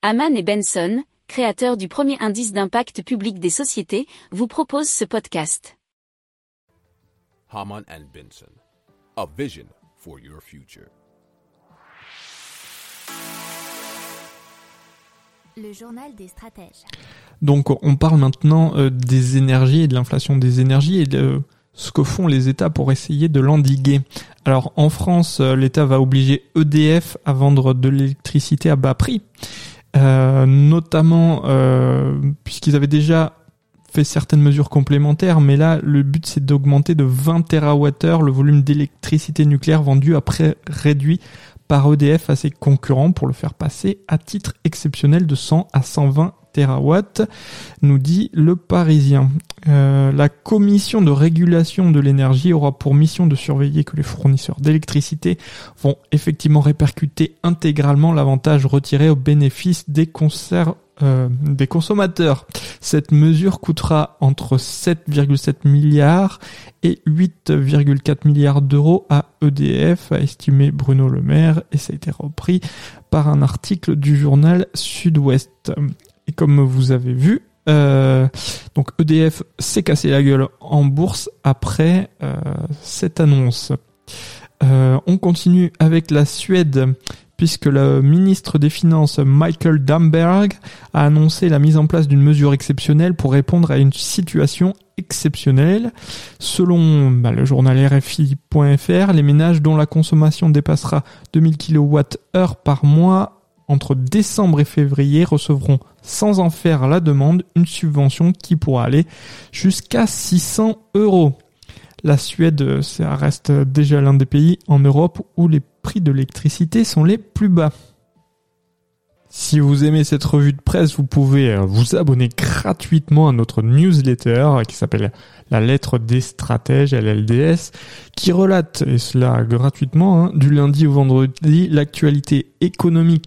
Haman et Benson, créateurs du premier indice d'impact public des sociétés, vous proposent ce podcast. Haman and Benson, a vision for your future. Le journal des stratèges. Donc on parle maintenant euh, des énergies et de l'inflation des énergies et de ce que font les États pour essayer de l'endiguer. Alors en France, euh, l'État va obliger EDF à vendre de l'électricité à bas prix, euh, notamment puisqu'ils avaient déjà fait certaines mesures complémentaires, mais là le but c'est d'augmenter de 20 TWh le volume d'électricité nucléaire vendu après réduit par EDF à ses concurrents pour le faire passer à titre exceptionnel de 100 à 120 nous dit le Parisien. Euh, la commission de régulation de l'énergie aura pour mission de surveiller que les fournisseurs d'électricité vont effectivement répercuter intégralement l'avantage retiré au bénéfice des euh, des consommateurs. Cette mesure coûtera entre 7,7 milliards et 8,4 milliards d'euros à EDF, a estimé Bruno Le Maire, et ça a été repris par un article du journal Sud-Ouest. Et comme vous avez vu, euh, donc EDF s'est cassé la gueule en bourse après euh, cette annonce. on continue avec la Suède puisque le ministre des Finances Michael Damberg a annoncé la mise en place d'une mesure exceptionnelle pour répondre à une situation exceptionnelle. Selon bah, le journal RFI.fr, les ménages dont la consommation dépassera 2000 kWh par mois entre décembre et février recevront sans en faire la demande une subvention qui pourra aller jusqu'à 600 euros. La Suède, ça reste déjà l'un des pays en Europe où les prix de l'électricité sont les plus bas. Si vous aimez cette revue de presse, vous pouvez euh, vous abonner gratuitement à notre newsletter qui s'appelle La lettre des stratèges, LLDS, qui relate, et cela gratuitement, hein, du lundi au vendredi, l'actualité économique,